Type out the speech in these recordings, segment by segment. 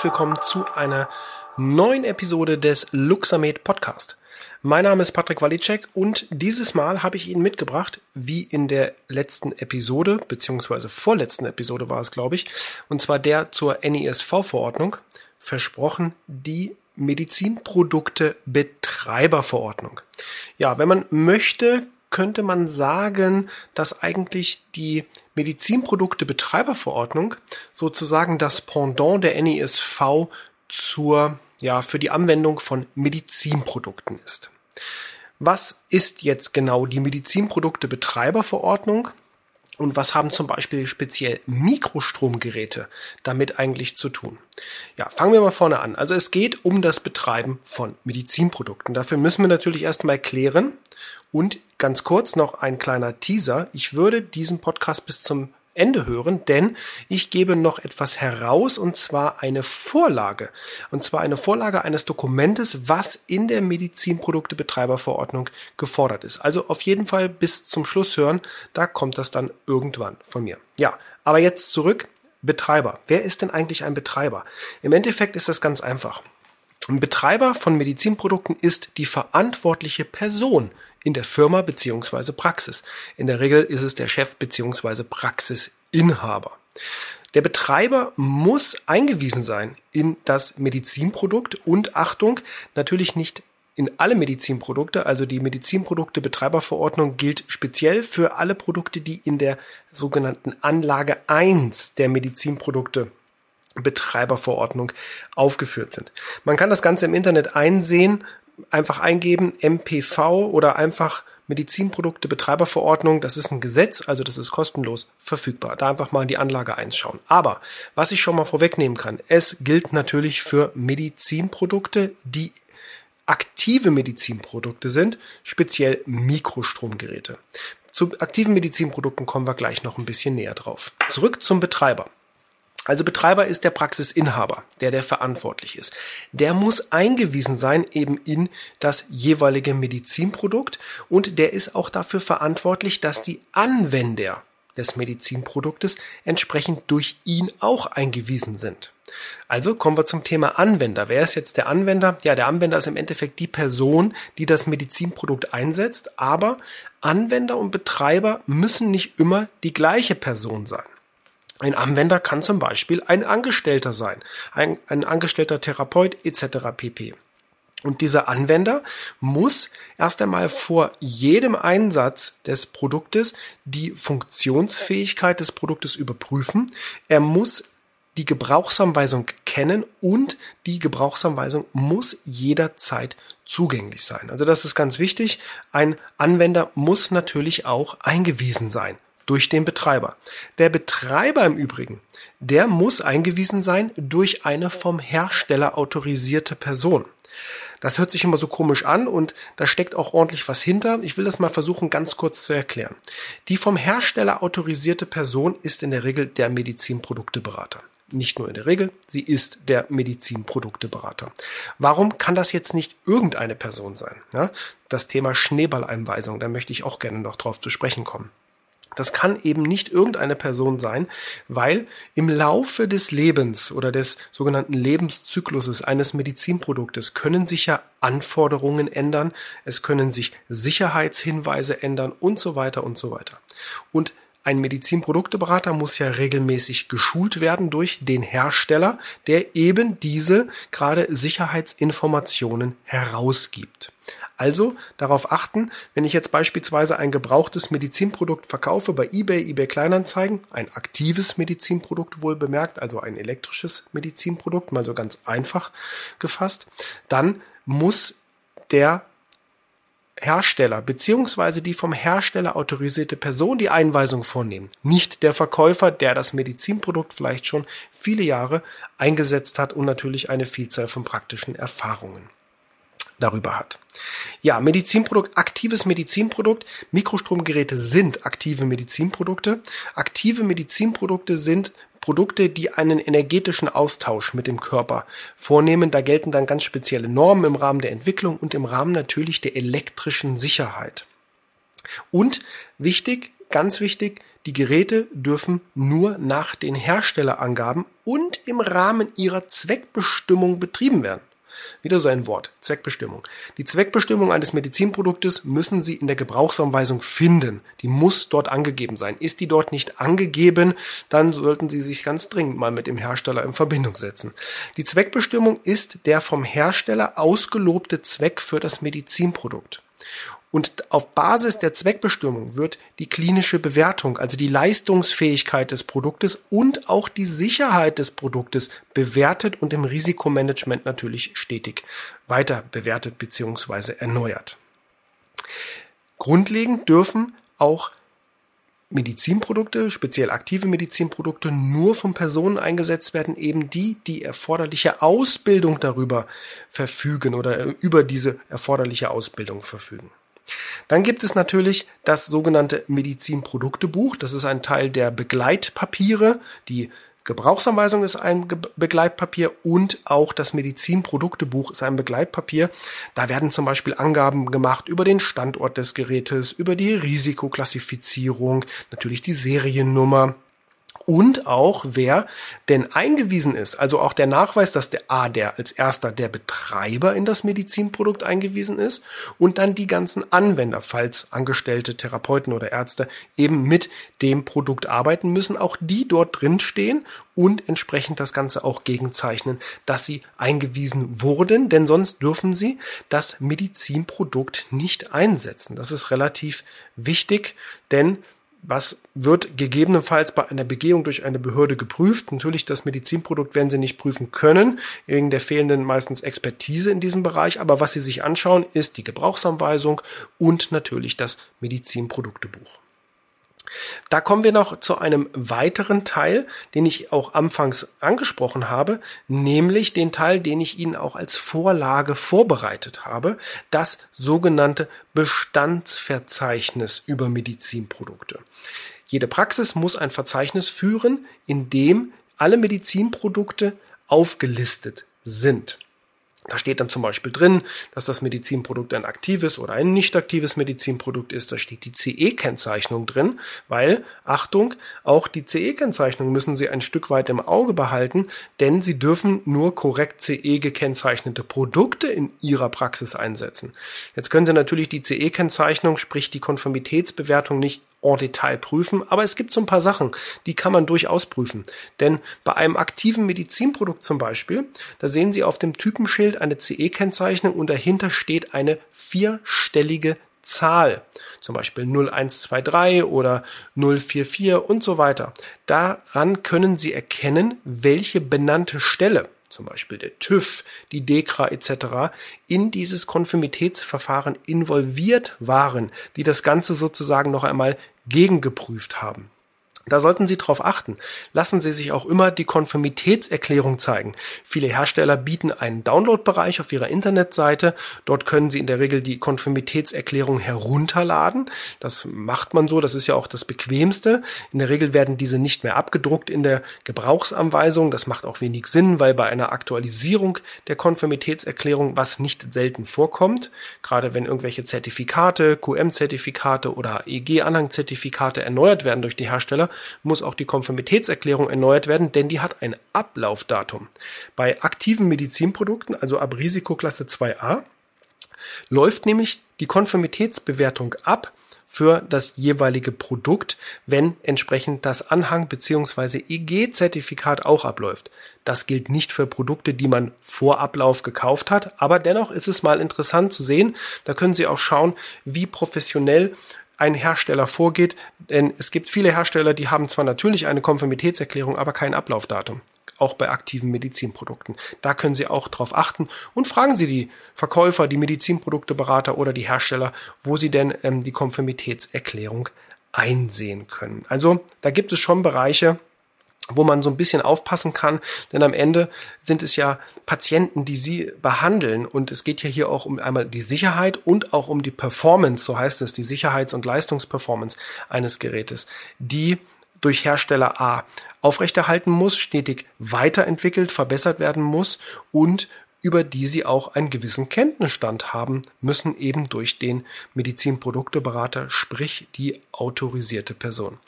herzlich willkommen zu einer neuen Episode des Luxamed Podcast. Mein Name ist Patrick Walicek und dieses Mal habe ich Ihnen mitgebracht, wie in der letzten Episode, beziehungsweise vorletzten Episode war es, glaube ich, und zwar der zur NISV-Verordnung, versprochen die Medizinprodukte Betreiberverordnung. Ja, wenn man möchte, könnte man sagen, dass eigentlich die Medizinprodukte Betreiberverordnung sozusagen das Pendant der NISV zur, ja, für die Anwendung von Medizinprodukten ist. Was ist jetzt genau die Medizinprodukte Betreiberverordnung? Und was haben zum Beispiel speziell Mikrostromgeräte damit eigentlich zu tun? Ja, fangen wir mal vorne an. Also es geht um das Betreiben von Medizinprodukten. Dafür müssen wir natürlich erstmal klären. Und ganz kurz noch ein kleiner Teaser. Ich würde diesen Podcast bis zum Ende hören, denn ich gebe noch etwas heraus und zwar eine Vorlage. Und zwar eine Vorlage eines Dokumentes, was in der Medizinproduktebetreiberverordnung gefordert ist. Also auf jeden Fall bis zum Schluss hören, da kommt das dann irgendwann von mir. Ja, aber jetzt zurück. Betreiber. Wer ist denn eigentlich ein Betreiber? Im Endeffekt ist das ganz einfach. Ein Betreiber von Medizinprodukten ist die verantwortliche Person in der Firma beziehungsweise Praxis. In der Regel ist es der Chef beziehungsweise Praxisinhaber. Der Betreiber muss eingewiesen sein in das Medizinprodukt und Achtung, natürlich nicht in alle Medizinprodukte, also die Medizinprodukte Betreiberverordnung gilt speziell für alle Produkte, die in der sogenannten Anlage 1 der Medizinprodukte Betreiberverordnung aufgeführt sind. Man kann das Ganze im Internet einsehen einfach eingeben MPV oder einfach Medizinprodukte Betreiberverordnung, das ist ein Gesetz, also das ist kostenlos verfügbar. Da einfach mal in die Anlage einschauen. Aber was ich schon mal vorwegnehmen kann, es gilt natürlich für Medizinprodukte, die aktive Medizinprodukte sind, speziell Mikrostromgeräte. Zu aktiven Medizinprodukten kommen wir gleich noch ein bisschen näher drauf. Zurück zum Betreiber. Also Betreiber ist der Praxisinhaber, der der verantwortlich ist. Der muss eingewiesen sein eben in das jeweilige Medizinprodukt und der ist auch dafür verantwortlich, dass die Anwender des Medizinproduktes entsprechend durch ihn auch eingewiesen sind. Also kommen wir zum Thema Anwender. Wer ist jetzt der Anwender? Ja, der Anwender ist im Endeffekt die Person, die das Medizinprodukt einsetzt, aber Anwender und Betreiber müssen nicht immer die gleiche Person sein. Ein Anwender kann zum Beispiel ein Angestellter sein, ein, ein angestellter Therapeut etc. pp. Und dieser Anwender muss erst einmal vor jedem Einsatz des Produktes die Funktionsfähigkeit des Produktes überprüfen. Er muss die Gebrauchsanweisung kennen und die Gebrauchsanweisung muss jederzeit zugänglich sein. Also das ist ganz wichtig. Ein Anwender muss natürlich auch eingewiesen sein durch den Betreiber. Der Betreiber im Übrigen, der muss eingewiesen sein durch eine vom Hersteller autorisierte Person. Das hört sich immer so komisch an und da steckt auch ordentlich was hinter. Ich will das mal versuchen ganz kurz zu erklären. Die vom Hersteller autorisierte Person ist in der Regel der Medizinprodukteberater. Nicht nur in der Regel, sie ist der Medizinprodukteberater. Warum kann das jetzt nicht irgendeine Person sein? Ja, das Thema Schneeballeinweisung, da möchte ich auch gerne noch drauf zu sprechen kommen. Das kann eben nicht irgendeine Person sein, weil im Laufe des Lebens oder des sogenannten Lebenszykluses eines Medizinproduktes können sich ja Anforderungen ändern, es können sich Sicherheitshinweise ändern und so weiter und so weiter. Und ein Medizinprodukteberater muss ja regelmäßig geschult werden durch den Hersteller, der eben diese gerade Sicherheitsinformationen herausgibt. Also darauf achten, wenn ich jetzt beispielsweise ein gebrauchtes Medizinprodukt verkaufe bei eBay, eBay Kleinanzeigen, ein aktives Medizinprodukt wohl bemerkt, also ein elektrisches Medizinprodukt, mal so ganz einfach gefasst, dann muss der Hersteller beziehungsweise die vom Hersteller autorisierte Person die Einweisung vornehmen, nicht der Verkäufer, der das Medizinprodukt vielleicht schon viele Jahre eingesetzt hat und natürlich eine Vielzahl von praktischen Erfahrungen darüber hat. Ja, Medizinprodukt, aktives Medizinprodukt. Mikrostromgeräte sind aktive Medizinprodukte. Aktive Medizinprodukte sind Produkte, die einen energetischen Austausch mit dem Körper vornehmen. Da gelten dann ganz spezielle Normen im Rahmen der Entwicklung und im Rahmen natürlich der elektrischen Sicherheit. Und wichtig, ganz wichtig, die Geräte dürfen nur nach den Herstellerangaben und im Rahmen ihrer Zweckbestimmung betrieben werden. Wieder so ein Wort, Zweckbestimmung. Die Zweckbestimmung eines Medizinproduktes müssen Sie in der Gebrauchsanweisung finden. Die muss dort angegeben sein. Ist die dort nicht angegeben, dann sollten Sie sich ganz dringend mal mit dem Hersteller in Verbindung setzen. Die Zweckbestimmung ist der vom Hersteller ausgelobte Zweck für das Medizinprodukt. Und auf Basis der Zweckbestimmung wird die klinische Bewertung, also die Leistungsfähigkeit des Produktes und auch die Sicherheit des Produktes bewertet und im Risikomanagement natürlich stetig weiter bewertet bzw. erneuert. Grundlegend dürfen auch Medizinprodukte, speziell aktive Medizinprodukte, nur von Personen eingesetzt werden, eben die, die erforderliche Ausbildung darüber verfügen oder über diese erforderliche Ausbildung verfügen. Dann gibt es natürlich das sogenannte Medizinproduktebuch. Das ist ein Teil der Begleitpapiere. Die Gebrauchsanweisung ist ein Begleitpapier und auch das Medizinproduktebuch ist ein Begleitpapier. Da werden zum Beispiel Angaben gemacht über den Standort des Gerätes, über die Risikoklassifizierung, natürlich die Seriennummer, und auch wer denn eingewiesen ist, also auch der Nachweis, dass der A, der als erster der Betreiber in das Medizinprodukt eingewiesen ist und dann die ganzen Anwender, falls Angestellte, Therapeuten oder Ärzte eben mit dem Produkt arbeiten müssen, auch die dort drin stehen und entsprechend das Ganze auch gegenzeichnen, dass sie eingewiesen wurden, denn sonst dürfen sie das Medizinprodukt nicht einsetzen. Das ist relativ wichtig, denn was wird gegebenenfalls bei einer Begehung durch eine Behörde geprüft? Natürlich, das Medizinprodukt werden Sie nicht prüfen können, wegen der fehlenden meistens Expertise in diesem Bereich. Aber was Sie sich anschauen, ist die Gebrauchsanweisung und natürlich das Medizinproduktebuch. Da kommen wir noch zu einem weiteren Teil, den ich auch anfangs angesprochen habe, nämlich den Teil, den ich Ihnen auch als Vorlage vorbereitet habe, das sogenannte Bestandsverzeichnis über Medizinprodukte. Jede Praxis muss ein Verzeichnis führen, in dem alle Medizinprodukte aufgelistet sind. Da steht dann zum Beispiel drin, dass das Medizinprodukt ein aktives oder ein nicht aktives Medizinprodukt ist. Da steht die CE-Kennzeichnung drin, weil, Achtung, auch die CE-Kennzeichnung müssen Sie ein Stück weit im Auge behalten, denn Sie dürfen nur korrekt CE gekennzeichnete Produkte in Ihrer Praxis einsetzen. Jetzt können Sie natürlich die CE-Kennzeichnung, sprich die Konformitätsbewertung nicht en Detail prüfen, aber es gibt so ein paar Sachen, die kann man durchaus prüfen. Denn bei einem aktiven Medizinprodukt zum Beispiel, da sehen Sie auf dem Typenschild eine CE-Kennzeichnung und dahinter steht eine vierstellige Zahl, zum Beispiel 0123 oder 044 und so weiter. Daran können Sie erkennen, welche benannte Stelle zum Beispiel der TÜV, die DEKRA etc., in dieses Konformitätsverfahren involviert waren, die das Ganze sozusagen noch einmal gegengeprüft haben. Da sollten Sie darauf achten. Lassen Sie sich auch immer die Konformitätserklärung zeigen. Viele Hersteller bieten einen Download-Bereich auf ihrer Internetseite. Dort können Sie in der Regel die Konformitätserklärung herunterladen. Das macht man so. Das ist ja auch das Bequemste. In der Regel werden diese nicht mehr abgedruckt in der Gebrauchsanweisung. Das macht auch wenig Sinn, weil bei einer Aktualisierung der Konformitätserklärung, was nicht selten vorkommt, gerade wenn irgendwelche Zertifikate, QM-Zertifikate oder EG-Anhang-Zertifikate erneuert werden durch die Hersteller, muss auch die Konformitätserklärung erneuert werden, denn die hat ein Ablaufdatum. Bei aktiven Medizinprodukten, also ab Risikoklasse 2a, läuft nämlich die Konformitätsbewertung ab für das jeweilige Produkt, wenn entsprechend das Anhang bzw. EG-Zertifikat auch abläuft. Das gilt nicht für Produkte, die man vor Ablauf gekauft hat, aber dennoch ist es mal interessant zu sehen. Da können Sie auch schauen, wie professionell ein Hersteller vorgeht. Denn es gibt viele Hersteller, die haben zwar natürlich eine Konformitätserklärung, aber kein Ablaufdatum. Auch bei aktiven Medizinprodukten. Da können Sie auch drauf achten und fragen Sie die Verkäufer, die Medizinprodukteberater oder die Hersteller, wo Sie denn ähm, die Konformitätserklärung einsehen können. Also da gibt es schon Bereiche, wo man so ein bisschen aufpassen kann, denn am Ende sind es ja Patienten, die sie behandeln. Und es geht ja hier auch um einmal die Sicherheit und auch um die Performance, so heißt es, die Sicherheits- und Leistungsperformance eines Gerätes, die durch Hersteller A aufrechterhalten muss, stetig weiterentwickelt, verbessert werden muss und über die Sie auch einen gewissen Kenntnisstand haben müssen, eben durch den Medizinprodukteberater, sprich die autorisierte Person.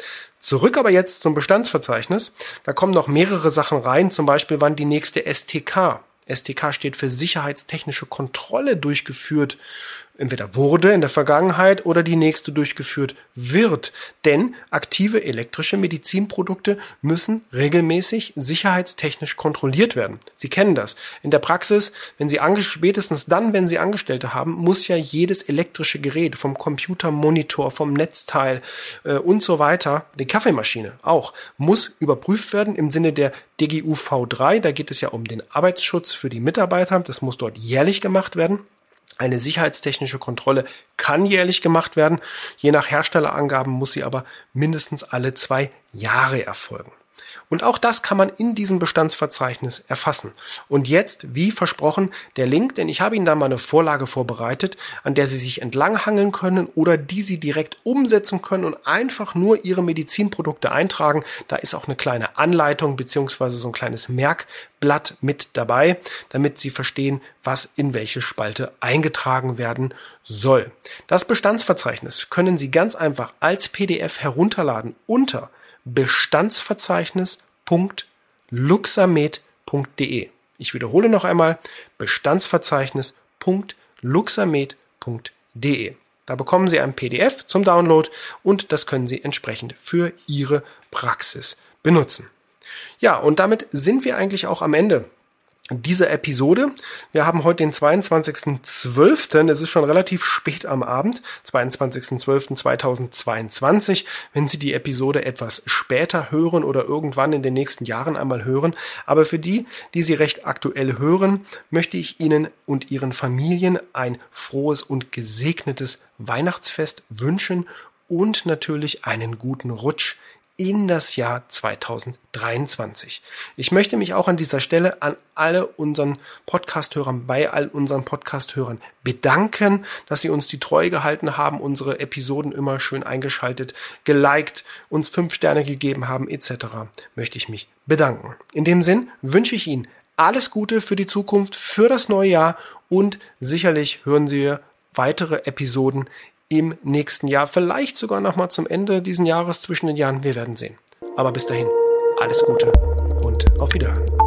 Zurück aber jetzt zum Bestandsverzeichnis. Da kommen noch mehrere Sachen rein, zum Beispiel wann die nächste STK STK steht für sicherheitstechnische Kontrolle durchgeführt entweder wurde in der Vergangenheit oder die nächste durchgeführt wird. Denn aktive elektrische Medizinprodukte müssen regelmäßig sicherheitstechnisch kontrolliert werden. Sie kennen das. In der Praxis, wenn Sie spätestens dann, wenn Sie Angestellte haben, muss ja jedes elektrische Gerät vom Computermonitor, vom Netzteil äh, und so weiter, die Kaffeemaschine auch, muss überprüft werden im Sinne der DGU V3. Da geht es ja um den Arbeitsschutz für die Mitarbeiter. Das muss dort jährlich gemacht werden. Eine sicherheitstechnische Kontrolle kann jährlich gemacht werden. Je nach Herstellerangaben muss sie aber mindestens alle zwei Jahre erfolgen. Und auch das kann man in diesem Bestandsverzeichnis erfassen. Und jetzt, wie versprochen, der Link, denn ich habe Ihnen da mal eine Vorlage vorbereitet, an der Sie sich entlanghangeln können oder die Sie direkt umsetzen können und einfach nur Ihre Medizinprodukte eintragen. Da ist auch eine kleine Anleitung beziehungsweise so ein kleines Merkblatt mit dabei, damit Sie verstehen, was in welche Spalte eingetragen werden soll. Das Bestandsverzeichnis können Sie ganz einfach als PDF herunterladen unter bestandsverzeichnis.luxamed.de. Ich wiederhole noch einmal bestandsverzeichnis.luxamed.de. Da bekommen Sie ein PDF zum Download und das können Sie entsprechend für Ihre Praxis benutzen. Ja, und damit sind wir eigentlich auch am Ende dieser Episode. Wir haben heute den 22.12. Es ist schon relativ spät am Abend, 22.12.2022. Wenn Sie die Episode etwas später hören oder irgendwann in den nächsten Jahren einmal hören. Aber für die, die sie recht aktuell hören, möchte ich Ihnen und Ihren Familien ein frohes und gesegnetes Weihnachtsfest wünschen und natürlich einen guten Rutsch in das Jahr 2023. Ich möchte mich auch an dieser Stelle an alle unseren Podcasthörern, bei all unseren Podcasthörern bedanken, dass sie uns die Treue gehalten haben, unsere Episoden immer schön eingeschaltet, geliked, uns fünf Sterne gegeben haben, etc. Möchte ich mich bedanken. In dem Sinn wünsche ich Ihnen alles Gute für die Zukunft, für das neue Jahr und sicherlich hören Sie weitere Episoden im nächsten Jahr. Vielleicht sogar noch mal zum Ende diesen Jahres zwischen den Jahren. Wir werden sehen. Aber bis dahin, alles Gute und auf Wiederhören.